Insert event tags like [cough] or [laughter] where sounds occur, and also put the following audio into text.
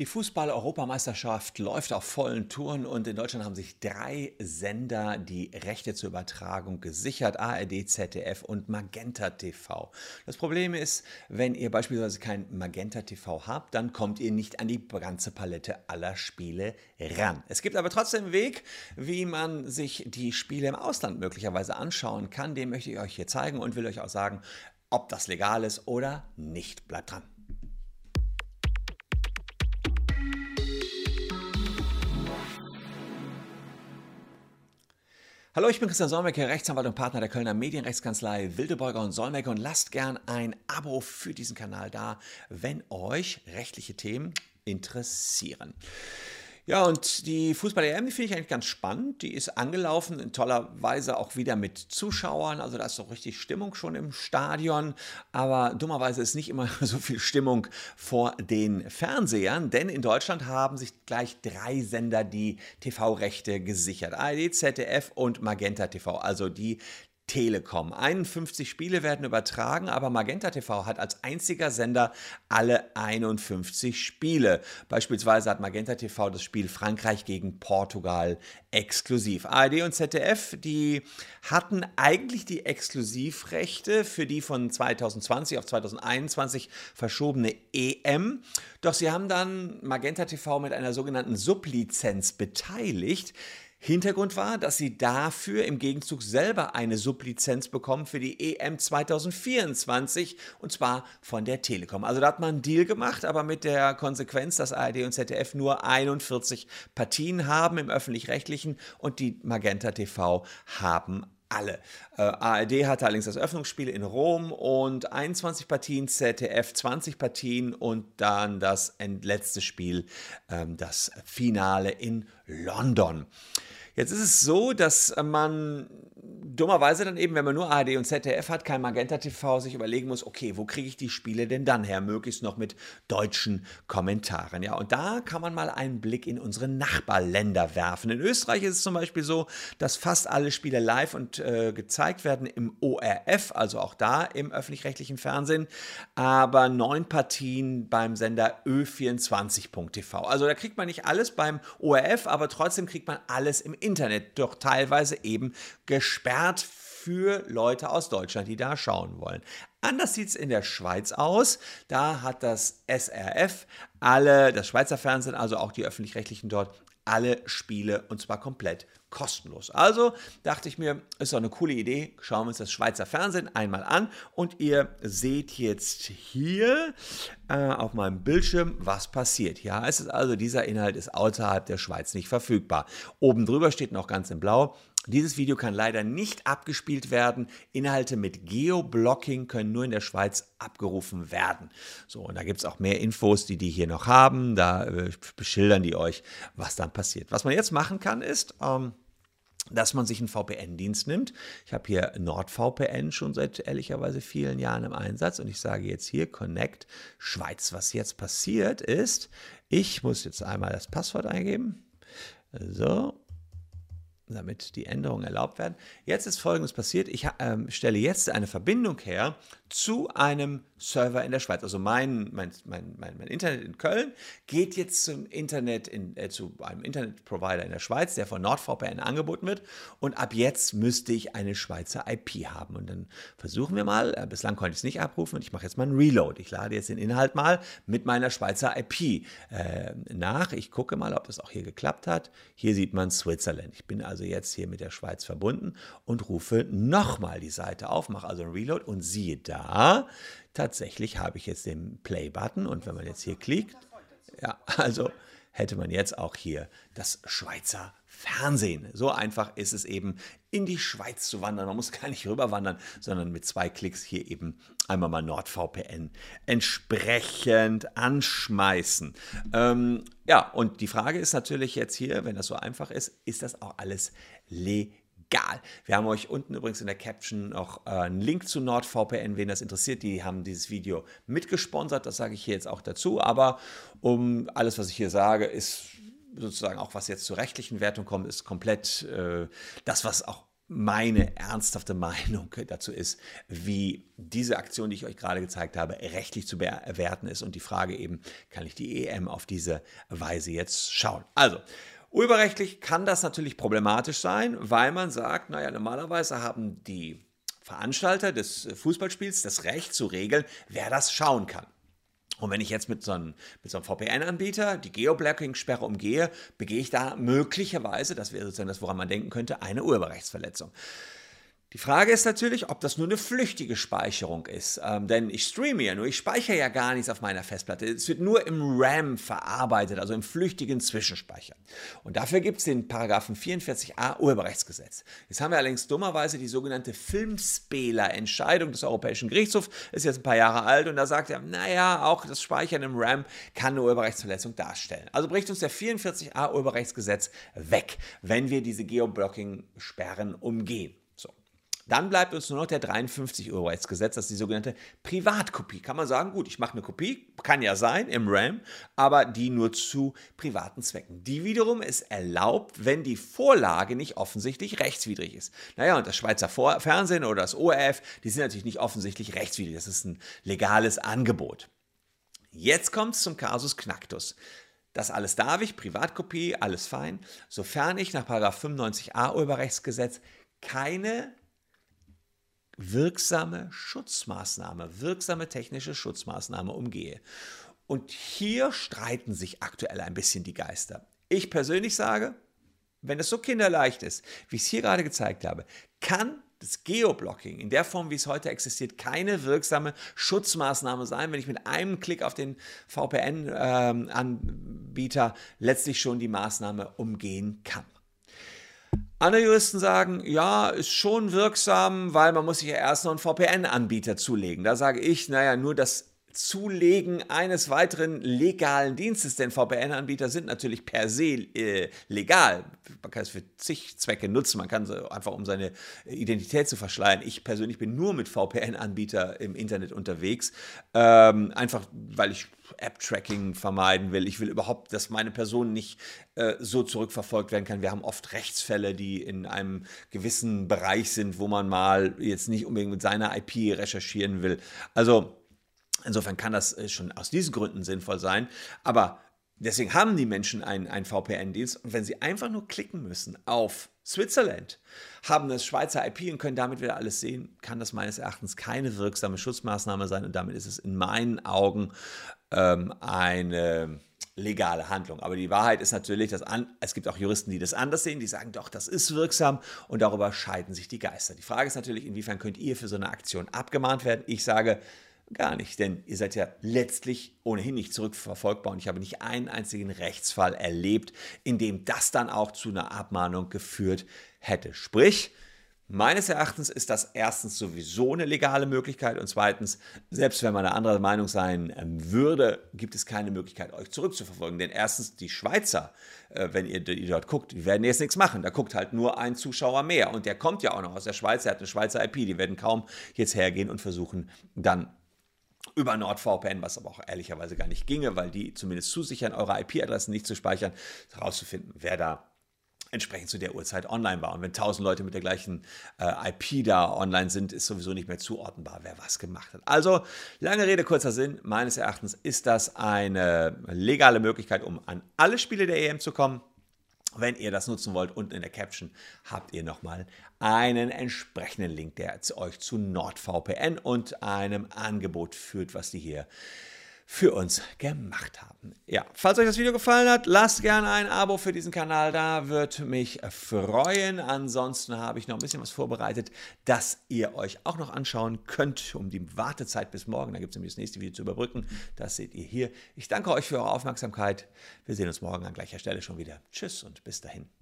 Die Fußball-Europameisterschaft läuft auf vollen Touren und in Deutschland haben sich drei Sender die Rechte zur Übertragung gesichert: ARD, ZDF und Magenta TV. Das Problem ist, wenn ihr beispielsweise kein Magenta TV habt, dann kommt ihr nicht an die ganze Palette aller Spiele ran. Es gibt aber trotzdem einen Weg, wie man sich die Spiele im Ausland möglicherweise anschauen kann. Den möchte ich euch hier zeigen und will euch auch sagen, ob das legal ist oder nicht. Bleibt dran. Hallo, ich bin Christian Solmecke, Rechtsanwalt und Partner der Kölner Medienrechtskanzlei Wildeborger und Solmecke und lasst gern ein Abo für diesen Kanal da, wenn euch rechtliche Themen interessieren. Ja, und die Fußball-EM, die finde ich eigentlich ganz spannend. Die ist angelaufen, in toller Weise auch wieder mit Zuschauern. Also da ist doch richtig Stimmung schon im Stadion. Aber dummerweise ist nicht immer [laughs] so viel Stimmung vor den Fernsehern, denn in Deutschland haben sich gleich drei Sender die TV-Rechte gesichert. ARD, ZDF und Magenta TV, also die Telekom. 51 Spiele werden übertragen, aber Magenta TV hat als einziger Sender alle 51 Spiele. Beispielsweise hat Magenta TV das Spiel Frankreich gegen Portugal exklusiv. ARD und ZDF, die hatten eigentlich die Exklusivrechte für die von 2020 auf 2021 verschobene EM. Doch sie haben dann Magenta TV mit einer sogenannten Sublizenz beteiligt. Hintergrund war, dass sie dafür im Gegenzug selber eine Sublizenz bekommen für die EM 2024 und zwar von der Telekom. Also da hat man einen Deal gemacht, aber mit der Konsequenz, dass ARD und ZDF nur 41 Partien haben im öffentlich-rechtlichen und die Magenta TV haben alle. Äh, ARD hatte allerdings das Öffnungsspiel in Rom und 21 Partien, ZDF 20 Partien und dann das letzte Spiel, ähm, das Finale in London. Jetzt ist es so, dass man dummerweise dann eben, wenn man nur ARD und ZDF hat, kein Magenta TV, sich überlegen muss, okay, wo kriege ich die Spiele denn dann her? Möglichst noch mit deutschen Kommentaren. Ja, und da kann man mal einen Blick in unsere Nachbarländer werfen. In Österreich ist es zum Beispiel so, dass fast alle Spiele live und äh, gezeigt werden im ORF, also auch da im öffentlich-rechtlichen Fernsehen, aber neun Partien beim Sender Ö24.tv. Also da kriegt man nicht alles beim ORF, aber trotzdem kriegt man alles im Internet, doch teilweise eben gesperrt für Leute aus Deutschland, die da schauen wollen. Anders sieht es in der Schweiz aus. Da hat das SRF alle, das Schweizer Fernsehen, also auch die öffentlich-rechtlichen dort, alle Spiele und zwar komplett kostenlos. Also dachte ich mir, ist doch eine coole Idee. Schauen wir uns das Schweizer Fernsehen einmal an und ihr seht jetzt hier äh, auf meinem Bildschirm, was passiert. Ja, es ist also dieser Inhalt ist außerhalb der Schweiz nicht verfügbar. Oben drüber steht noch ganz in Blau dieses Video kann leider nicht abgespielt werden. Inhalte mit Geoblocking können nur in der Schweiz abgerufen werden. So, und da gibt es auch mehr Infos, die die hier noch haben. Da äh, beschildern die euch, was dann passiert. Was man jetzt machen kann, ist, ähm, dass man sich einen VPN-Dienst nimmt. Ich habe hier NordVPN schon seit ehrlicherweise vielen Jahren im Einsatz und ich sage jetzt hier Connect Schweiz. Was jetzt passiert ist, ich muss jetzt einmal das Passwort eingeben. So, damit die Änderungen erlaubt werden. Jetzt ist Folgendes passiert. Ich äh, stelle jetzt eine Verbindung her zu einem Server in der Schweiz. Also mein, mein, mein, mein, mein Internet in Köln geht jetzt zum Internet in, äh, zu einem Internetprovider in der Schweiz, der von NordVPN angeboten wird. Und ab jetzt müsste ich eine Schweizer IP haben. Und dann versuchen wir mal, äh, bislang konnte ich es nicht abrufen und ich mache jetzt mal einen Reload. Ich lade jetzt den Inhalt mal mit meiner Schweizer IP äh, nach. Ich gucke mal, ob das auch hier geklappt hat. Hier sieht man Switzerland. Ich bin also jetzt hier mit der Schweiz verbunden und rufe nochmal die Seite auf, mache also einen Reload und siehe da, tatsächlich habe ich jetzt den Play-Button und wenn man jetzt hier klickt, ja, also hätte man jetzt auch hier das Schweizer Fernsehen. So einfach ist es eben, in die Schweiz zu wandern. Man muss gar nicht rüberwandern, sondern mit zwei Klicks hier eben einmal mal NordVPN entsprechend anschmeißen. Ähm, ja, und die Frage ist natürlich jetzt hier, wenn das so einfach ist, ist das auch alles legal? egal. Wir haben euch unten übrigens in der Caption noch äh, einen Link zu NordVPN, wen das interessiert. Die haben dieses Video mitgesponsert, das sage ich hier jetzt auch dazu. Aber um alles, was ich hier sage, ist sozusagen auch was jetzt zur rechtlichen Wertung kommt, ist komplett äh, das, was auch meine ernsthafte Meinung [laughs] dazu ist, wie diese Aktion, die ich euch gerade gezeigt habe, rechtlich zu bewerten ist und die Frage eben, kann ich die EM auf diese Weise jetzt schauen? Also, urheberrechtlich kann das natürlich problematisch sein, weil man sagt, naja, normalerweise haben die Veranstalter des Fußballspiels das Recht zu regeln, wer das schauen kann. Und wenn ich jetzt mit so einem, so einem VPN-Anbieter die Geoblocking-Sperre umgehe, begehe ich da möglicherweise, das wäre sozusagen das, woran man denken könnte, eine Urheberrechtsverletzung. Die Frage ist natürlich, ob das nur eine flüchtige Speicherung ist. Ähm, denn ich streame ja nur, ich speichere ja gar nichts auf meiner Festplatte. Es wird nur im RAM verarbeitet, also im flüchtigen Zwischenspeicher. Und dafür gibt es den Paragraphen 44a Urheberrechtsgesetz. Jetzt haben wir allerdings dummerweise die sogenannte Filmspeler-Entscheidung des Europäischen Gerichtshofs, ist jetzt ein paar Jahre alt und da sagt er, naja, auch das Speichern im RAM kann eine Urheberrechtsverletzung darstellen. Also bricht uns der 44a Urheberrechtsgesetz weg, wenn wir diese Geoblocking-Sperren umgehen. Dann bleibt uns nur noch der 53 Euro Gesetz, das ist die sogenannte Privatkopie. Kann man sagen, gut, ich mache eine Kopie, kann ja sein im RAM, aber die nur zu privaten Zwecken. Die wiederum ist erlaubt, wenn die Vorlage nicht offensichtlich rechtswidrig ist. Naja, und das Schweizer Fernsehen oder das ORF, die sind natürlich nicht offensichtlich rechtswidrig. Das ist ein legales Angebot. Jetzt kommt es zum Kasus Knacktus. Das alles darf ich, Privatkopie, alles fein, sofern ich nach 95a Urheberrechtsgesetz keine wirksame Schutzmaßnahme, wirksame technische Schutzmaßnahme umgehe. Und hier streiten sich aktuell ein bisschen die Geister. Ich persönlich sage, wenn es so kinderleicht ist, wie ich es hier gerade gezeigt habe, kann das Geoblocking in der Form, wie es heute existiert, keine wirksame Schutzmaßnahme sein, wenn ich mit einem Klick auf den VPN-Anbieter ähm, letztlich schon die Maßnahme umgehen kann. Andere Juristen sagen, ja, ist schon wirksam, weil man muss sich ja erst noch einen VPN-Anbieter zulegen. Da sage ich, naja, nur das Zulegen eines weiteren legalen Dienstes, denn VPN-Anbieter sind natürlich per se äh, legal. Man kann es für zig Zwecke nutzen, man kann es einfach, um seine Identität zu verschleiern. Ich persönlich bin nur mit VPN-Anbieter im Internet unterwegs, ähm, einfach weil ich App-Tracking vermeiden will. Ich will überhaupt, dass meine Person nicht äh, so zurückverfolgt werden kann. Wir haben oft Rechtsfälle, die in einem gewissen Bereich sind, wo man mal jetzt nicht unbedingt mit seiner IP recherchieren will. Also Insofern kann das äh, schon aus diesen Gründen sinnvoll sein. Aber deswegen haben die Menschen einen, einen VPN-Dienst. Und wenn sie einfach nur klicken müssen auf Switzerland, haben das Schweizer IP und können damit wieder alles sehen, kann das meines Erachtens keine wirksame Schutzmaßnahme sein. Und damit ist es in meinen Augen ähm, eine legale Handlung. Aber die Wahrheit ist natürlich, dass an, es gibt auch Juristen, die das anders sehen, die sagen, doch, das ist wirksam und darüber scheiden sich die Geister. Die Frage ist natürlich, inwiefern könnt ihr für so eine Aktion abgemahnt werden? Ich sage, Gar nicht, denn ihr seid ja letztlich ohnehin nicht zurückverfolgbar und ich habe nicht einen einzigen Rechtsfall erlebt, in dem das dann auch zu einer Abmahnung geführt hätte. Sprich, Meines Erachtens ist das erstens sowieso eine legale Möglichkeit und zweitens, selbst wenn man eine andere Meinung sein ähm, würde, gibt es keine Möglichkeit, euch zurückzuverfolgen. Denn erstens, die Schweizer, äh, wenn ihr dort guckt, die werden jetzt nichts machen. Da guckt halt nur ein Zuschauer mehr und der kommt ja auch noch aus der Schweiz, der hat eine Schweizer IP, die werden kaum jetzt hergehen und versuchen, dann über NordVPN, was aber auch ehrlicherweise gar nicht ginge, weil die zumindest zusichern, eure IP-Adressen nicht zu speichern, herauszufinden, wer da entsprechend zu der Uhrzeit online war. Und wenn tausend Leute mit der gleichen äh, IP da online sind, ist sowieso nicht mehr zuordnenbar, wer was gemacht hat. Also, lange Rede, kurzer Sinn. Meines Erachtens ist das eine legale Möglichkeit, um an alle Spiele der EM zu kommen. Wenn ihr das nutzen wollt, unten in der Caption habt ihr nochmal einen entsprechenden Link, der euch zu NordVPN und einem Angebot führt, was die hier für uns gemacht haben. Ja, falls euch das Video gefallen hat, lasst gerne ein Abo für diesen Kanal da, würde mich freuen. Ansonsten habe ich noch ein bisschen was vorbereitet, das ihr euch auch noch anschauen könnt, um die Wartezeit bis morgen, da gibt es nämlich das nächste Video zu überbrücken. Das seht ihr hier. Ich danke euch für eure Aufmerksamkeit. Wir sehen uns morgen an gleicher Stelle schon wieder. Tschüss und bis dahin.